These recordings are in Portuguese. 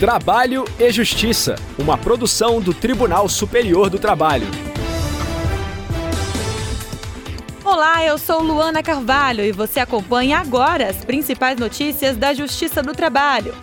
Trabalho e Justiça, uma produção do Tribunal Superior do Trabalho. Olá, eu sou Luana Carvalho e você acompanha agora as principais notícias da Justiça do Trabalho.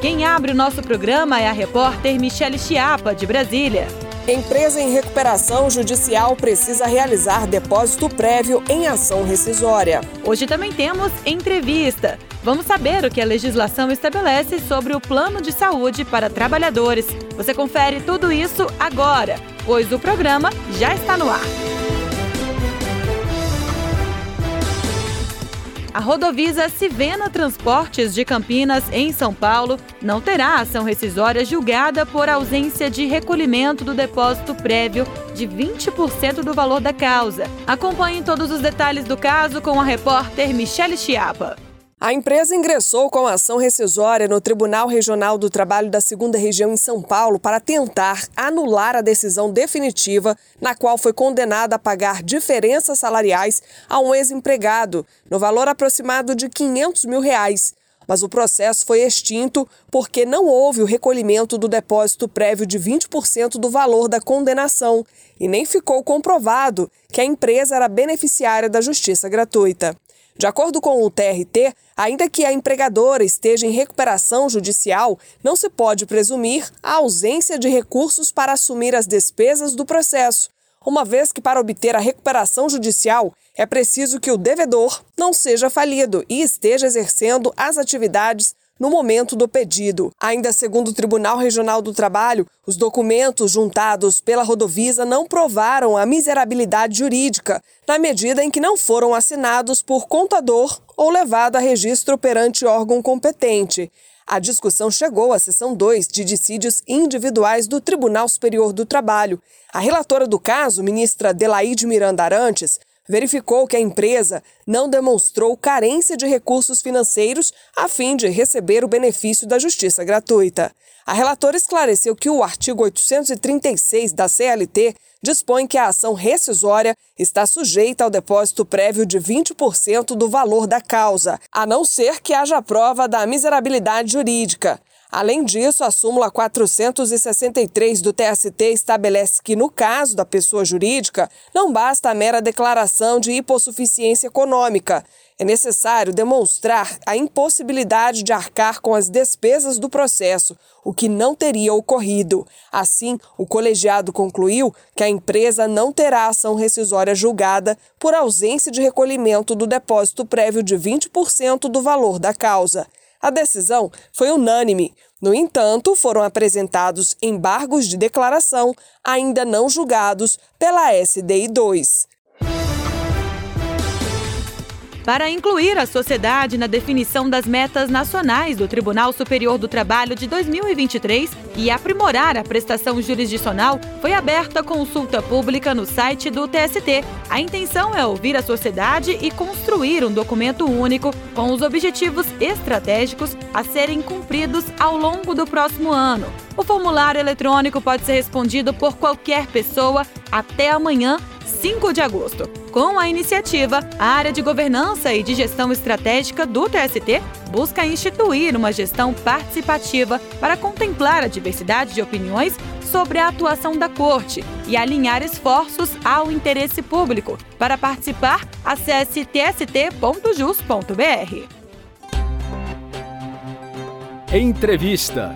Quem abre o nosso programa é a repórter Michele Chiapa, de Brasília. Empresa em recuperação judicial precisa realizar depósito prévio em ação rescisória. Hoje também temos entrevista. Vamos saber o que a legislação estabelece sobre o plano de saúde para trabalhadores. Você confere tudo isso agora, pois o programa já está no ar. A rodovisa Civena Transportes de Campinas, em São Paulo, não terá ação rescisória julgada por ausência de recolhimento do depósito prévio de 20% do valor da causa. Acompanhe todos os detalhes do caso com a repórter Michele Chiapa. A empresa ingressou com ação rescisória no Tribunal Regional do Trabalho da Segunda Região em São Paulo para tentar anular a decisão definitiva na qual foi condenada a pagar diferenças salariais a um ex-empregado, no valor aproximado de 500 mil reais. Mas o processo foi extinto porque não houve o recolhimento do depósito prévio de 20% do valor da condenação e nem ficou comprovado que a empresa era beneficiária da justiça gratuita. De acordo com o TRT, ainda que a empregadora esteja em recuperação judicial, não se pode presumir a ausência de recursos para assumir as despesas do processo, uma vez que para obter a recuperação judicial é preciso que o devedor não seja falido e esteja exercendo as atividades no momento do pedido. Ainda segundo o Tribunal Regional do Trabalho, os documentos juntados pela Rodovisa não provaram a miserabilidade jurídica, na medida em que não foram assinados por contador ou levado a registro perante órgão competente. A discussão chegou à sessão 2 de dissídios individuais do Tribunal Superior do Trabalho. A relatora do caso, ministra Delaide Miranda Arantes, verificou que a empresa não demonstrou carência de recursos financeiros a fim de receber o benefício da justiça gratuita. A relatora esclareceu que o artigo 836 da CLT dispõe que a ação rescisória está sujeita ao depósito prévio de 20% do valor da causa, a não ser que haja prova da miserabilidade jurídica. Além disso, a súmula 463 do TST estabelece que, no caso da pessoa jurídica, não basta a mera declaração de hipossuficiência econômica. É necessário demonstrar a impossibilidade de arcar com as despesas do processo, o que não teria ocorrido. Assim, o colegiado concluiu que a empresa não terá ação rescisória julgada por ausência de recolhimento do depósito prévio de 20% do valor da causa. A decisão foi unânime. No entanto, foram apresentados embargos de declaração ainda não julgados pela SDI 2 para incluir a sociedade na definição das metas nacionais do Tribunal Superior do Trabalho de 2023 e aprimorar a prestação jurisdicional, foi aberta consulta pública no site do TST. A intenção é ouvir a sociedade e construir um documento único com os objetivos estratégicos a serem cumpridos ao longo do próximo ano. O formulário eletrônico pode ser respondido por qualquer pessoa até amanhã, 5 de agosto. Com a iniciativa, a área de governança e de gestão estratégica do TST busca instituir uma gestão participativa para contemplar a diversidade de opiniões sobre a atuação da Corte e alinhar esforços ao interesse público. Para participar, acesse tst.jus.br. Entrevista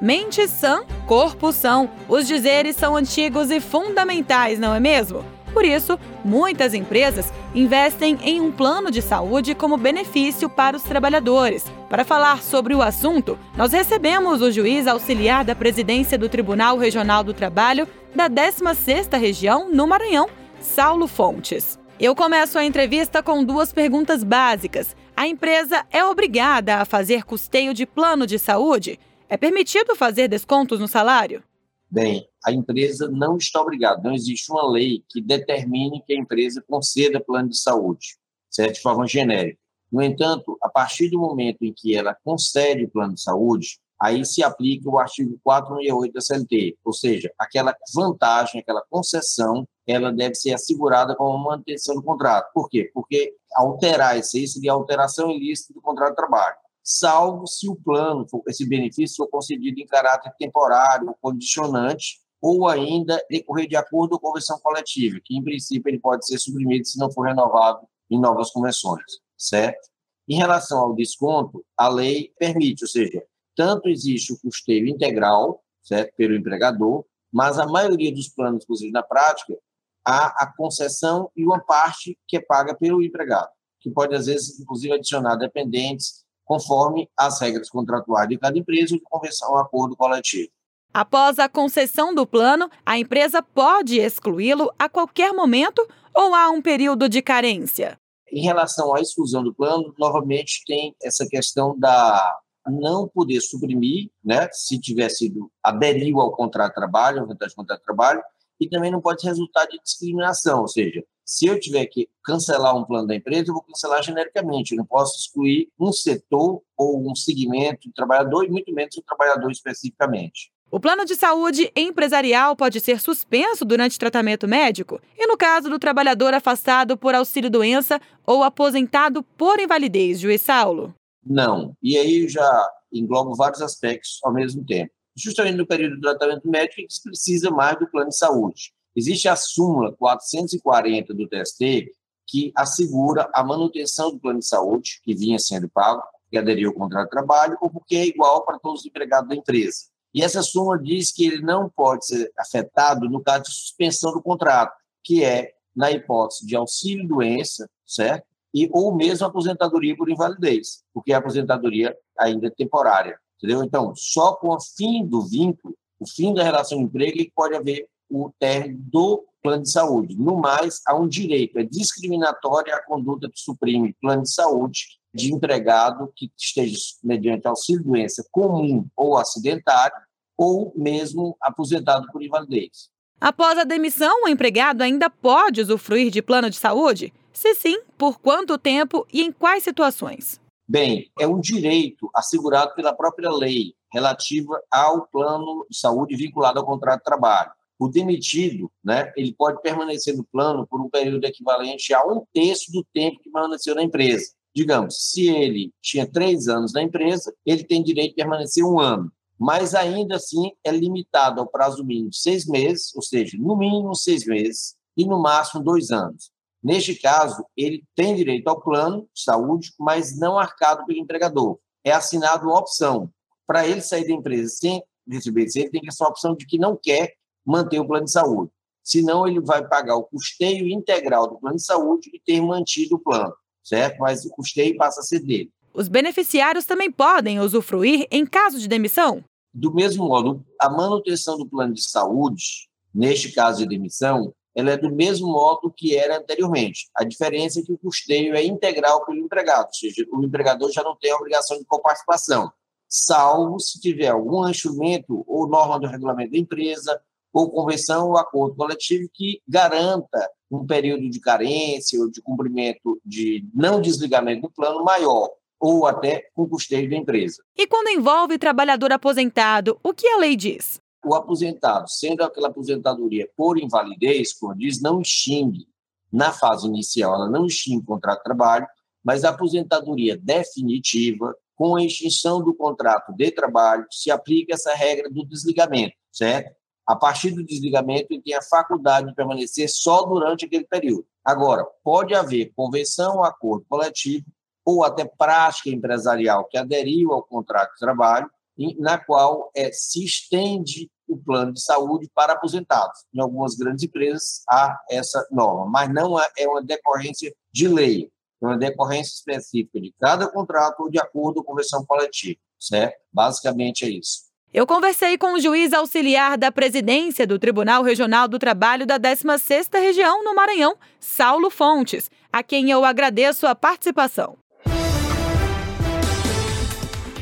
Mente sã, corpo são. Os dizeres são antigos e fundamentais, não é mesmo? Por isso, muitas empresas investem em um plano de saúde como benefício para os trabalhadores. Para falar sobre o assunto, nós recebemos o juiz auxiliar da presidência do Tribunal Regional do Trabalho da 16ª Região, no Maranhão, Saulo Fontes. Eu começo a entrevista com duas perguntas básicas. A empresa é obrigada a fazer custeio de plano de saúde? É permitido fazer descontos no salário? Bem, a empresa não está obrigada, não existe uma lei que determine que a empresa conceda plano de saúde, certo? de forma genérica. No entanto, a partir do momento em que ela concede o plano de saúde, aí se aplica o artigo 468 da CLT, ou seja, aquela vantagem, aquela concessão ela deve ser assegurada com a manutenção do contrato. Por quê? Porque alterar isso aí seria alteração ilícita do contrato de trabalho, salvo se o plano, esse benefício for concedido em caráter temporário, condicionante, ou ainda decorrer de acordo com a convenção coletiva, que em princípio ele pode ser suprimido se não for renovado em novas convenções, certo? Em relação ao desconto, a lei permite, ou seja, tanto existe o custeio integral, certo, pelo empregador, mas a maioria dos planos, inclusive na prática, há a concessão e uma parte que é paga pelo empregado, que pode, às vezes, inclusive, adicionar dependentes conforme as regras contratuais de cada empresa e de convenção ou acordo coletivo. Após a concessão do plano, a empresa pode excluí-lo a qualquer momento ou há um período de carência? Em relação à exclusão do plano, novamente tem essa questão da não poder suprimir, né, se tiver sido aderiu ao contrato de trabalho, ao contrato de trabalho, e também não pode resultar de discriminação, ou seja, se eu tiver que cancelar um plano da empresa, eu vou cancelar genericamente, eu não posso excluir um setor ou um segmento de trabalhador, e muito menos o trabalhador especificamente. O plano de saúde empresarial pode ser suspenso durante tratamento médico e no caso do trabalhador afastado por auxílio-doença ou aposentado por invalidez, juiz Saulo? Não. E aí já englobo vários aspectos ao mesmo tempo. Justamente no período do tratamento médico, a gente precisa mais do plano de saúde. Existe a súmula 440 do TST que assegura a manutenção do plano de saúde que vinha sendo pago, que aderiu ao contrato de trabalho, ou porque é igual para todos os empregados da empresa. E essa súmula diz que ele não pode ser afetado no caso de suspensão do contrato, que é na hipótese de auxílio-doença, certo? E, ou mesmo aposentadoria por invalidez, porque a aposentadoria ainda é temporária, entendeu? Então, só com o fim do vínculo, o fim da relação de emprego, é que pode haver o término do plano de saúde. No mais, há um direito, é discriminatória a conduta que suprime plano de saúde de empregado que esteja mediante auxílio-doença comum ou acidentário, ou mesmo aposentado por invalidez. Após a demissão, o empregado ainda pode usufruir de plano de saúde? Se sim, por quanto tempo e em quais situações? Bem, é um direito assegurado pela própria lei relativa ao plano de saúde vinculado ao contrato de trabalho. O demitido, né, ele pode permanecer no plano por um período equivalente a um terço do tempo que permaneceu na empresa. Digamos, se ele tinha três anos na empresa, ele tem direito de permanecer um ano, mas ainda assim é limitado ao prazo mínimo de seis meses, ou seja, no mínimo seis meses e no máximo dois anos. Neste caso, ele tem direito ao plano de saúde, mas não arcado pelo empregador. É assinado uma opção. Para ele sair da empresa sem receber ele tem essa opção de que não quer manter o plano de saúde. Senão, ele vai pagar o custeio integral do plano de saúde e ter mantido o plano certo? Mas o custeio passa a ser dele. Os beneficiários também podem usufruir em caso de demissão? Do mesmo modo, a manutenção do plano de saúde, neste caso de demissão, ela é do mesmo modo que era anteriormente. A diferença é que o custeio é integral pelo empregado, ou seja, o empregador já não tem a obrigação de coparticipação, salvo se tiver algum instrumento ou norma do regulamento da empresa, ou convenção ou acordo coletivo que garanta um período de carência ou de cumprimento de não desligamento do plano maior ou até com custeio da empresa. E quando envolve trabalhador aposentado, o que a lei diz? O aposentado, sendo aquela aposentadoria por invalidez, como diz, não extingue na fase inicial, ela não extingue o contrato de trabalho, mas a aposentadoria definitiva, com a extinção do contrato de trabalho, se aplica essa regra do desligamento, certo? A partir do desligamento, ele tem a faculdade de permanecer só durante aquele período. Agora, pode haver convenção, acordo coletivo ou até prática empresarial que aderiu ao contrato de trabalho, na qual é, se estende o plano de saúde para aposentados. Em algumas grandes empresas há essa norma, mas não é uma decorrência de lei, é uma decorrência específica de cada contrato ou de acordo com convenção coletiva, certo? Basicamente é isso. Eu conversei com o juiz auxiliar da presidência do Tribunal Regional do Trabalho da 16ª Região no Maranhão, Saulo Fontes, a quem eu agradeço a participação.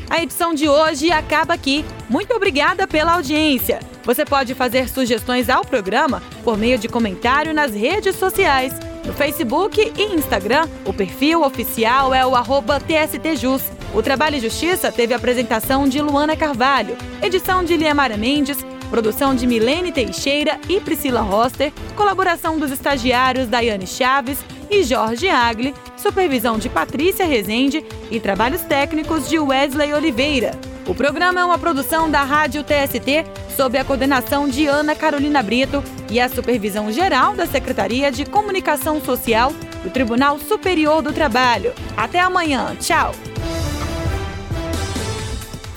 A edição de hoje acaba aqui. Muito obrigada pela audiência. Você pode fazer sugestões ao programa por meio de comentário nas redes sociais. No Facebook e Instagram, o perfil oficial é o TSTJus. O Trabalho e Justiça teve apresentação de Luana Carvalho, edição de Liamara Mendes, Produção de Milene Teixeira e Priscila Roster. Colaboração dos estagiários Daiane Chaves e Jorge Agli. Supervisão de Patrícia Rezende e trabalhos técnicos de Wesley Oliveira. O programa é uma produção da Rádio TST, sob a coordenação de Ana Carolina Brito e a supervisão geral da Secretaria de Comunicação Social do Tribunal Superior do Trabalho. Até amanhã. Tchau.